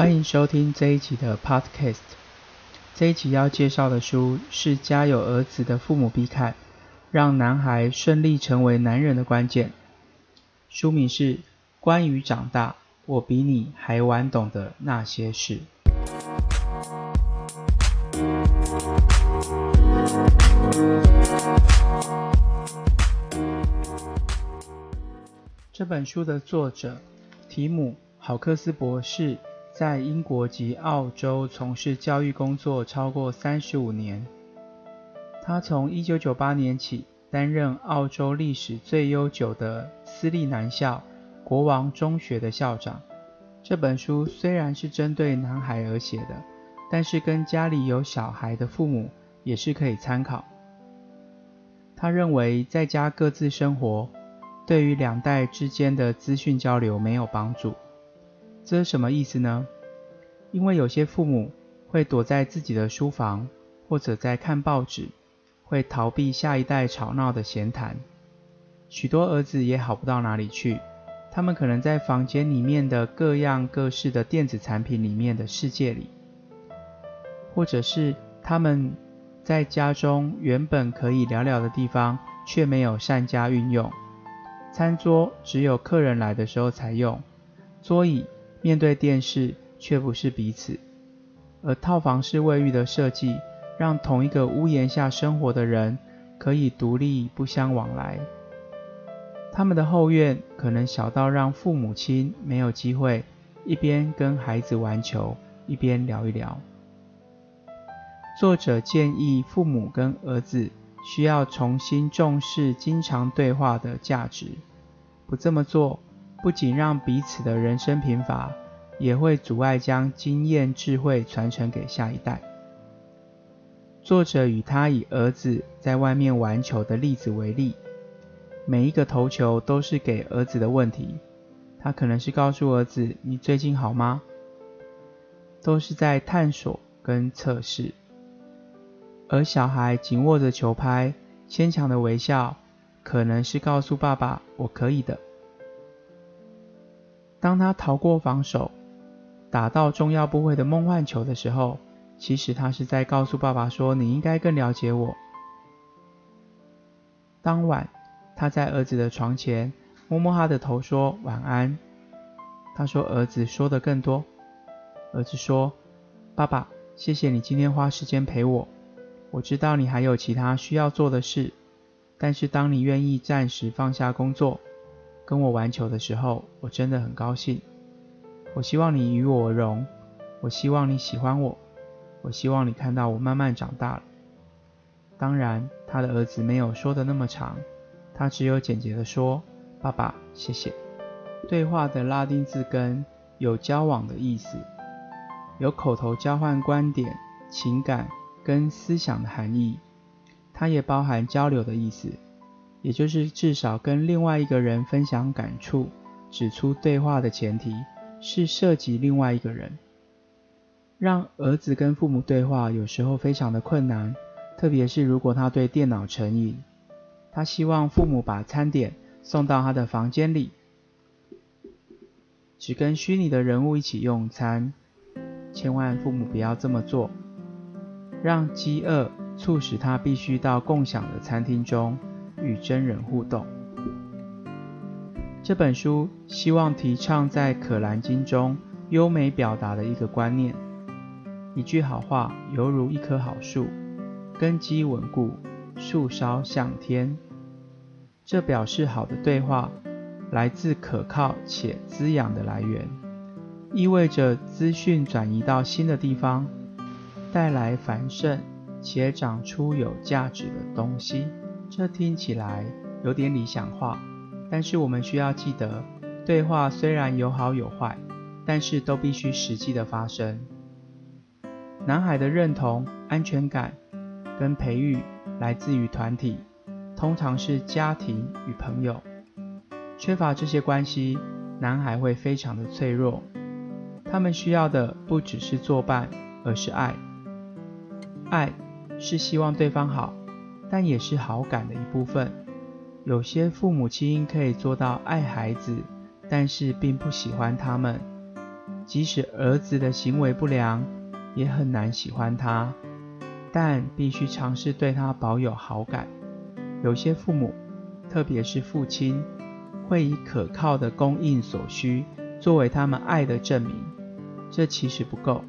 欢迎收听这一集的 Podcast。这一集要介绍的书是《家有儿子的父母必看：让男孩顺利成为男人的关键》。书名是《关于长大，我比你还晚懂的那些事》。这本书的作者提姆·豪克斯博士在英国及澳洲从事教育工作超过三十五年。他从一九九八年起担任澳洲历史最悠久的私立男校国王中学的校长。这本书虽然是针对男孩而写的，但是跟家里有小孩的父母也是可以参考。他认为在家各自生活，对于两代之间的资讯交流没有帮助，这是什么意思呢？因为有些父母会躲在自己的书房，或者在看报纸，会逃避下一代吵闹的闲谈。许多儿子也好不到哪里去，他们可能在房间里面的各样各式的电子产品里面的世界里，或者是他们在家中原本可以聊聊的地方，却没有善加运用。餐桌只有客人来的时候才用，桌椅面对电视却不是彼此，而套房式卫浴的设计让同一个屋檐下生活的人可以独立不相往来。他们的后院可能小到让父母亲没有机会一边跟孩子玩球，一边聊一聊。作者建议父母跟儿子。需要重新重视经常对话的价值。不这么做，不仅让彼此的人生贫乏，也会阻碍将经验智慧传承给下一代。作者与他以儿子在外面玩球的例子为例，每一个投球都是给儿子的问题。他可能是告诉儿子：“你最近好吗？”都是在探索跟测试。而小孩紧握着球拍，牵强的微笑，可能是告诉爸爸：“我可以的。”当他逃过防守，打到重要部位的梦幻球的时候，其实他是在告诉爸爸说：“你应该更了解我。”当晚，他在儿子的床前摸摸他的头，说：“晚安。”他说：“儿子说的更多。”儿子说：“爸爸，谢谢你今天花时间陪我。”我知道你还有其他需要做的事，但是当你愿意暂时放下工作，跟我玩球的时候，我真的很高兴。我希望你与我荣，我希望你喜欢我，我希望你看到我慢慢长大了。当然，他的儿子没有说的那么长，他只有简洁的说：“爸爸，谢谢。”对话的拉丁字根有交往的意思，有口头交换观点、情感。跟思想的含义，它也包含交流的意思，也就是至少跟另外一个人分享感触。指出对话的前提是涉及另外一个人。让儿子跟父母对话有时候非常的困难，特别是如果他对电脑成瘾，他希望父母把餐点送到他的房间里，只跟虚拟的人物一起用餐。千万父母不要这么做。让饥饿促使他必须到共享的餐厅中与真人互动。这本书希望提倡在《可兰经》中优美表达的一个观念：一句好话犹如一棵好树，根基稳固，树梢向天。这表示好的对话来自可靠且滋养的来源，意味着资讯转移到新的地方。带来繁盛且长出有价值的东西，这听起来有点理想化，但是我们需要记得，对话虽然有好有坏，但是都必须实际的发生。男孩的认同、安全感跟培育来自于团体，通常是家庭与朋友。缺乏这些关系，男孩会非常的脆弱。他们需要的不只是作伴，而是爱。爱是希望对方好，但也是好感的一部分。有些父母亲可以做到爱孩子，但是并不喜欢他们。即使儿子的行为不良，也很难喜欢他，但必须尝试对他保有好感。有些父母，特别是父亲，会以可靠的供应所需作为他们爱的证明，这其实不够。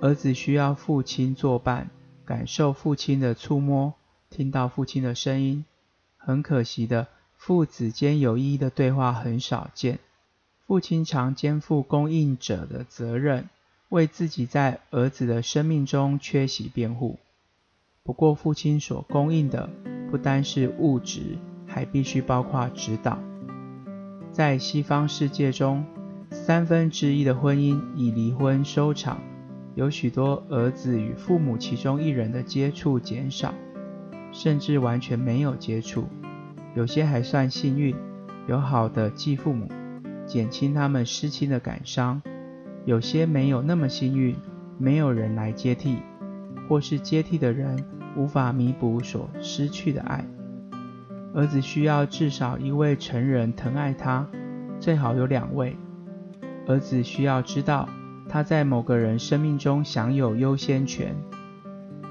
儿子需要父亲作伴，感受父亲的触摸，听到父亲的声音。很可惜的，父子间有意义的对话很少见。父亲常肩负供应者的责任，为自己在儿子的生命中缺席辩护。不过，父亲所供应的不单是物质，还必须包括指导。在西方世界中，三分之一的婚姻以离婚收场，有许多儿子与父母其中一人的接触减少，甚至完全没有接触。有些还算幸运，有好的继父母。减轻他们失亲的感伤，有些没有那么幸运，没有人来接替，或是接替的人无法弥补所失去的爱。儿子需要至少一位成人疼爱他，最好有两位。儿子需要知道他在某个人生命中享有优先权。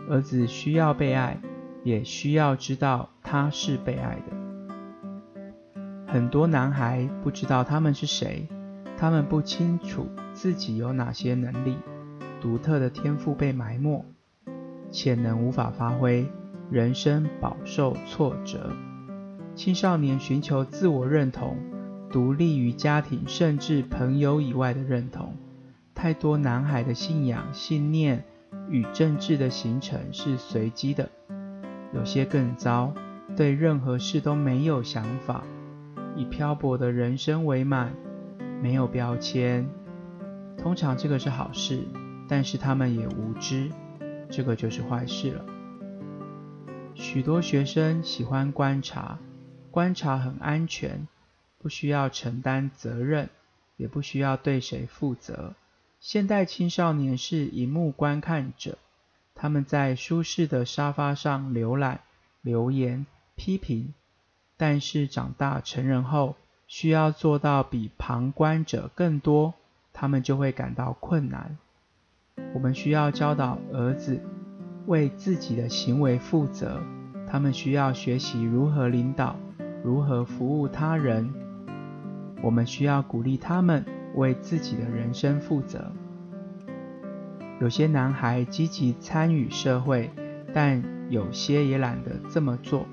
儿子需要被爱，也需要知道他是被爱的。很多男孩不知道他们是谁，他们不清楚自己有哪些能力，独特的天赋被埋没，潜能无法发挥，人生饱受挫折。青少年寻求自我认同，独立于家庭甚至朋友以外的认同。太多男孩的信仰、信念与政治的形成是随机的，有些更糟，对任何事都没有想法。以漂泊的人生为满，没有标签。通常这个是好事，但是他们也无知，这个就是坏事了。许多学生喜欢观察，观察很安全，不需要承担责任，也不需要对谁负责。现代青少年是荧幕观看者，他们在舒适的沙发上浏览、留言、批评。但是长大成人后，需要做到比旁观者更多，他们就会感到困难。我们需要教导儿子为自己的行为负责，他们需要学习如何领导，如何服务他人。我们需要鼓励他们为自己的人生负责。有些男孩积极参与社会，但有些也懒得这么做。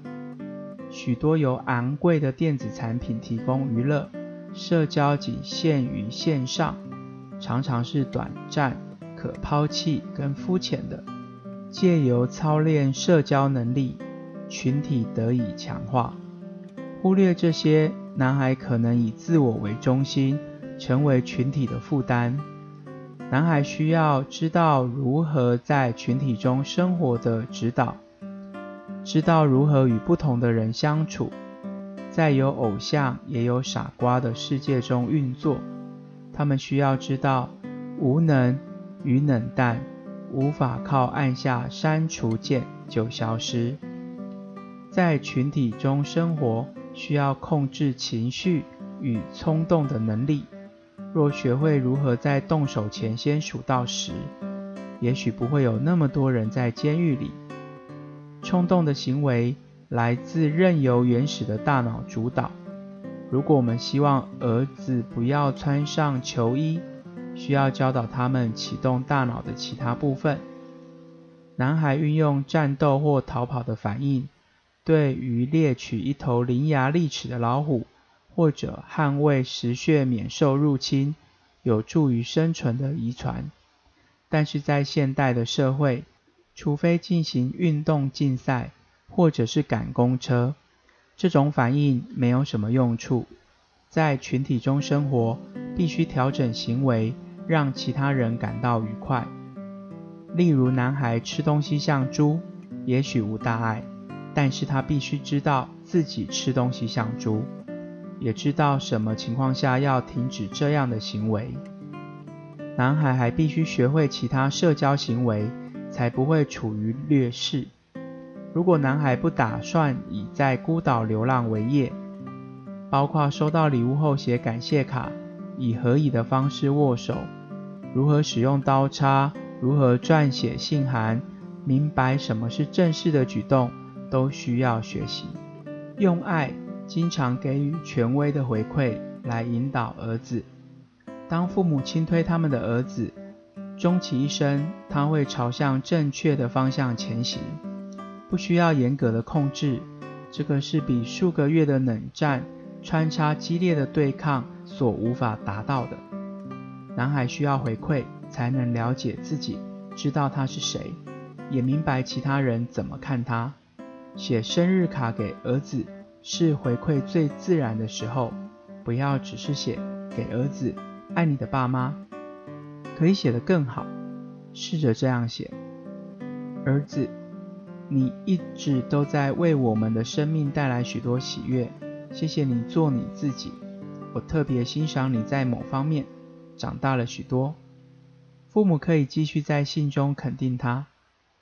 许多由昂贵的电子产品提供娱乐，社交仅限于线上，常常是短暂、可抛弃跟肤浅的。借由操练社交能力，群体得以强化。忽略这些，男孩可能以自我为中心，成为群体的负担。男孩需要知道如何在群体中生活的指导。知道如何与不同的人相处，在有偶像也有傻瓜的世界中运作。他们需要知道，无能与冷淡无法靠按下删除键就消失。在群体中生活，需要控制情绪与冲动的能力。若学会如何在动手前先数到十，也许不会有那么多人在监狱里。冲动的行为来自任由原始的大脑主导。如果我们希望儿子不要穿上球衣，需要教导他们启动大脑的其他部分。男孩运用战斗或逃跑的反应，对于猎取一头伶牙俐齿的老虎，或者捍卫食穴免受入侵，有助于生存的遗传。但是在现代的社会，除非进行运动竞赛，或者是赶公车，这种反应没有什么用处。在群体中生活，必须调整行为，让其他人感到愉快。例如，男孩吃东西像猪，也许无大碍，但是他必须知道自己吃东西像猪，也知道什么情况下要停止这样的行为。男孩还必须学会其他社交行为。才不会处于劣势。如果男孩不打算以在孤岛流浪为业，包括收到礼物后写感谢卡，以合宜的方式握手，如何使用刀叉，如何撰写信函，明白什么是正式的举动，都需要学习。用爱，经常给予权威的回馈来引导儿子。当父母轻推他们的儿子，终其一生，他会朝向正确的方向前行，不需要严格的控制。这个是比数个月的冷战穿插激烈的对抗所无法达到的。男孩需要回馈，才能了解自己，知道他是谁，也明白其他人怎么看他。写生日卡给儿子是回馈最自然的时候，不要只是写给儿子“爱你的爸妈”，可以写得更好。试着这样写：儿子，你一直都在为我们的生命带来许多喜悦，谢谢你做你自己。我特别欣赏你在某方面。长大了许多，父母可以继续在信中肯定他。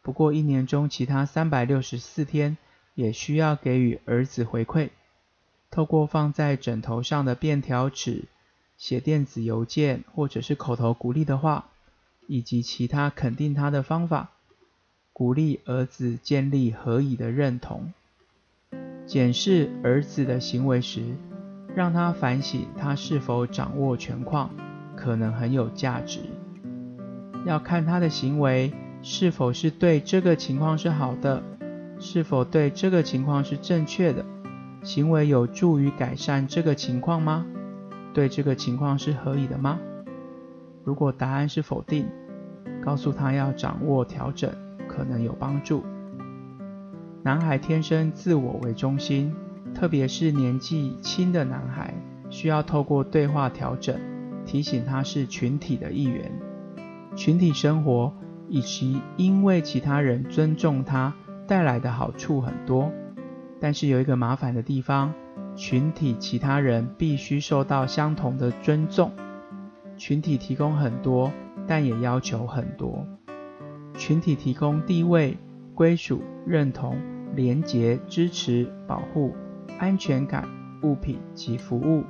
不过一年中其他三百六十四天，也需要给予儿子回馈。透过放在枕头上的便条纸、写电子邮件，或者是口头鼓励的话，以及其他肯定他的方法，鼓励儿子建立合以的认同。检视儿子的行为时，让他反省他是否掌握全况。可能很有价值，要看他的行为是否是对这个情况是好的，是否对这个情况是正确的，行为有助于改善这个情况吗？对这个情况是合理的吗？如果答案是否定，告诉他要掌握调整，可能有帮助。男孩天生自我为中心，特别是年纪轻的男孩，需要透过对话调整。提醒他是群体的一员，群体生活以及因为其他人尊重他带来的好处很多，但是有一个麻烦的地方，群体其他人必须受到相同的尊重。群体提供很多，但也要求很多。群体提供地位、归属、认同、连结、支持、保护、安全感、物品及服务。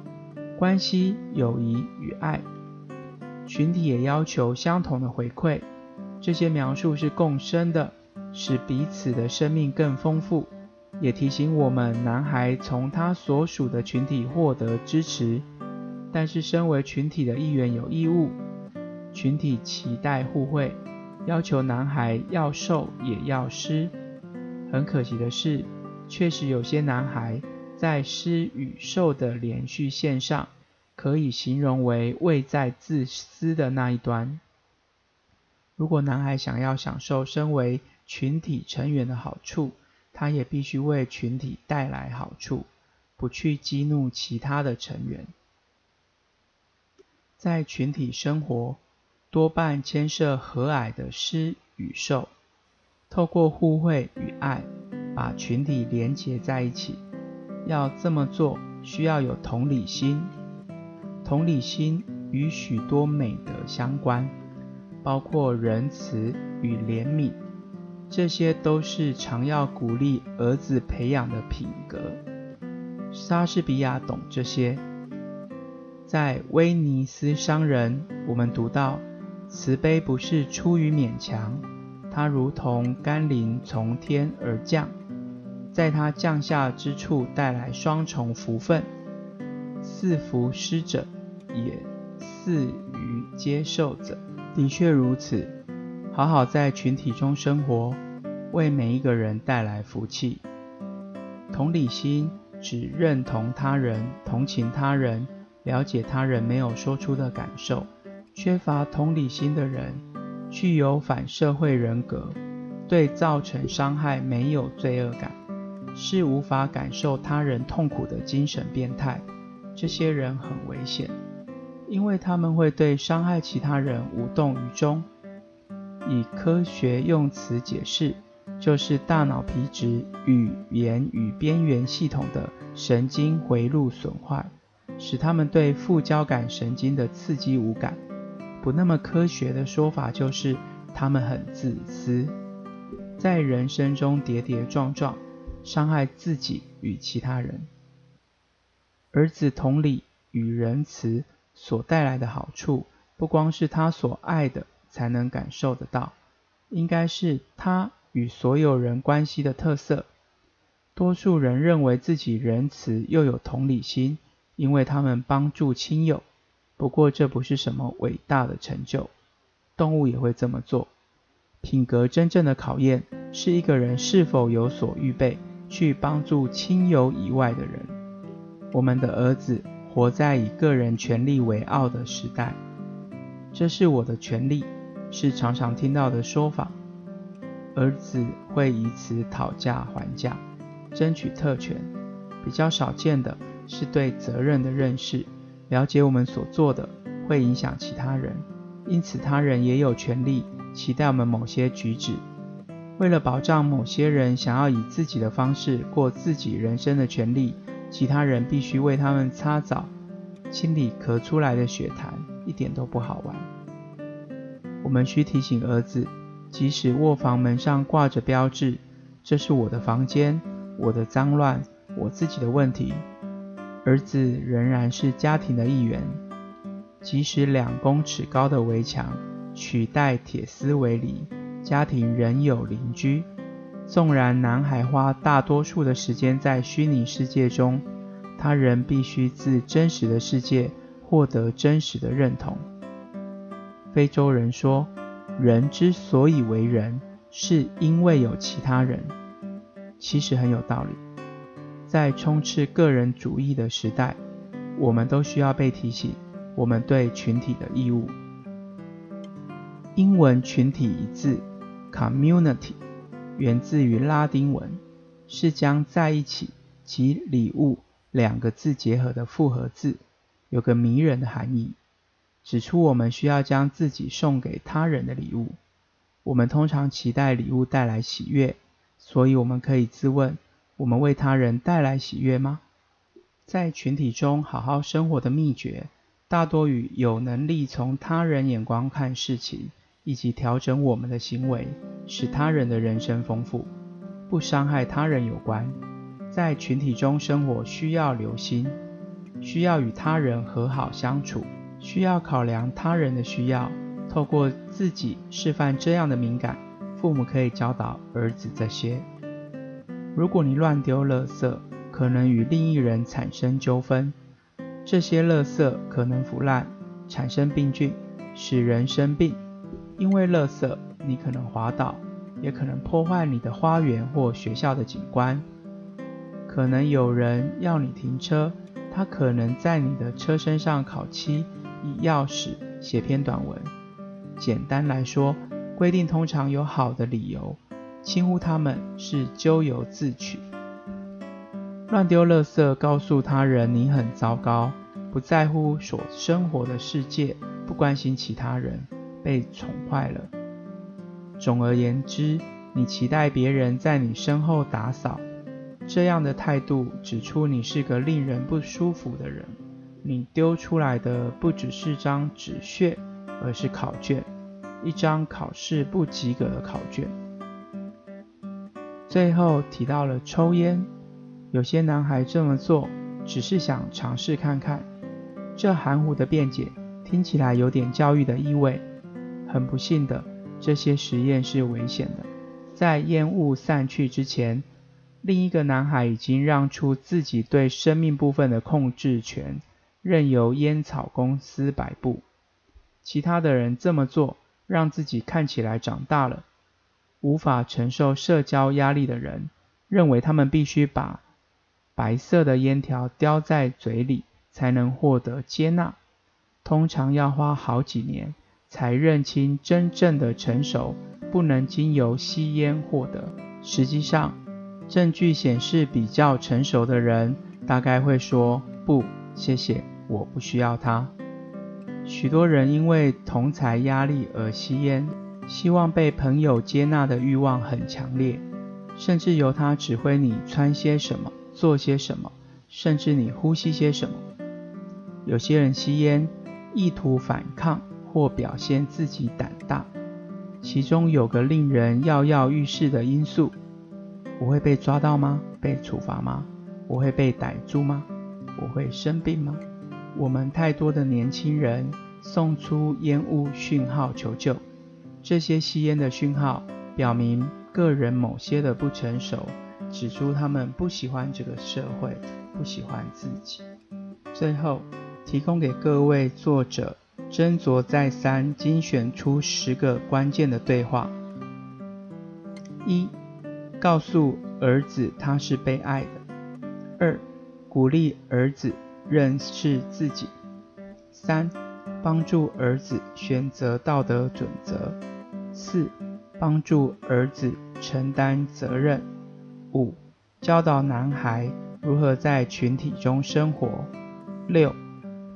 关系、友谊与爱，群体也要求相同的回馈。这些描述是共生的，使彼此的生命更丰富，也提醒我们：男孩从他所属的群体获得支持，但是身为群体的一员有义务。群体期待互惠，要求男孩要受也要施。很可惜的是，确实有些男孩。在施与受的连续线上，可以形容为位在自私的那一端。如果男孩想要享受身为群体成员的好处，他也必须为群体带来好处，不去激怒其他的成员。在群体生活，多半牵涉和蔼的施与受，透过互惠与爱，把群体连结在一起。要这么做，需要有同理心。同理心与许多美德相关，包括仁慈与怜悯，这些都是常要鼓励儿子培养的品格。莎士比亚懂这些。在《威尼斯商人》，我们读到，慈悲不是出于勉强，它如同甘霖从天而降。在他降下之处带来双重福分，赐福施者，也赐于接受者。的确如此，好好在群体中生活，为每一个人带来福气。同理心指认同他人、同情他人、了解他人没有说出的感受。缺乏同理心的人，具有反社会人格，对造成伤害没有罪恶感。是无法感受他人痛苦的精神变态，这些人很危险，因为他们会对伤害其他人无动于衷。以科学用词解释，就是大脑皮质语言与边缘系统的神经回路损坏，使他们对副交感神经的刺激无感。不那么科学的说法就是，他们很自私，在人生中跌跌撞撞。伤害自己与其他人。儿子同理与仁慈所带来的好处，不光是他所爱的才能感受得到，应该是他与所有人关系的特色。多数人认为自己仁慈又有同理心，因为他们帮助亲友。不过这不是什么伟大的成就，动物也会这么做。品格真正的考验是一个人是否有所预备去帮助亲友以外的人。我们的儿子活在以个人权利为傲的时代。这是我的权利，是常常听到的说法。儿子会以此讨价还价，争取特权。比较少见的是对责任的认识，了解我们所做的会影响其他人，因此他人也有权利期待我们某些举止。为了保障某些人想要以自己的方式过自己人生的权利，其他人必须为他们擦澡，清理咳出来的血痰。一点都不好玩。我们需提醒儿子，即使卧房门上挂着标志“这是我的房间，我的脏乱，我自己的问题”，儿子仍然是家庭的一员。即使两公尺高的围墙取代铁丝围篱，家庭仍有邻居。纵然男孩花大多数的时间在虚拟世界中，他仍必须自真实的世界。获得真实的认同。非洲人说，人之所以为人，是因为有其他人。其实很有道理。在充斥个人主义的时代，我们都需要被提醒我们对群体的义务。英文群体一字 community 源自于拉丁文，是将在一起及礼物两个字结合的复合字。有个迷人的含义，指出我们需要将自己送给他人的礼物。我们通常期待礼物带来喜悦，所以我们可以自问：我们为他人带来喜悦吗？在群体中好好生活的秘诀，大多与有能力从他人眼光看事情，以及调整我们的行为，使他人的人生丰富，不伤害他人有关。在群体中生活需要留心。需要与他人和好相处，需要考量他人的需要，透过自己示范这样的敏感，父母可以教导儿子这些。如果你乱丢垃圾，可能与另一人产生纠纷，这些垃圾可能腐烂，产生病菌，使人生病。因为垃圾，你可能滑倒，也可能破坏你的花园或学校的景观。可能有人要你停车。他可能在你的车身上烤漆，以钥匙写篇短文。简单来说，规定通常有好的理由，轻忽他们是咎由自取。乱丢垃圾，告诉他人你很糟糕，不在乎所生活的世界，不关心其他人，被宠坏了。总而言之，你期待别人在你身后打扫。这样的态度指出你是个令人不舒服的人。你丢出来的不只是张纸屑，而是考卷，一张考试不及格的考卷。最后提到了抽烟，有些男孩这么做只是想尝试看看。这含糊的辩解听起来有点教育的意味。很不幸的，这些实验是危险的。在烟雾散去之前。另一个男孩已经让出自己对生命部分的控制权，任由烟草公司摆布。其他的人这么做，让自己看起来长大了。无法承受社交压力的人，认为他们必须把白色的烟条叼在嘴里，才能获得接纳。通常要花好几年，才认清真正的成熟，不能经由吸烟获得。实际上，证据显示，比较成熟的人大概会说：“不，谢谢，我不需要它。”许多人因为同才压力而吸烟，希望被朋友接纳的欲望很强烈，甚至由他指挥你穿些什么、做些什么，甚至你呼吸些什么。有些人吸烟，意图反抗或表现自己胆大，其中有个令人跃跃欲试的因素。我会被抓到吗？被处罚吗？我会被逮住吗？我会生病吗？我们太多的年轻人送出烟雾讯号求救。这些吸烟的讯号表明个人某些的不成熟，指出他们不喜欢这个社会，不喜欢自己。最后，提供给各位作者斟酌再三，精选出十个关键的对话：一、告诉儿子他是被爱的；二、鼓励儿子认识自己；三、帮助儿子选择道德准则；四、帮助儿子承担责任；五、教导男孩如何在群体中生活；六、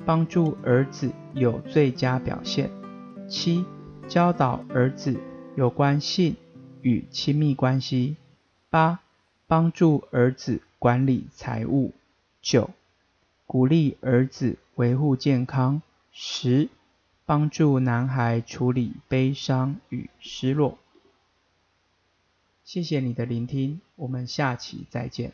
帮助儿子有最佳表现；七、教导儿子有关性与亲密关系；八、帮助儿子管理财务；九、鼓励儿子维护健康；十、帮助男孩处理悲伤与失落。谢谢你的聆听，我们下期再见。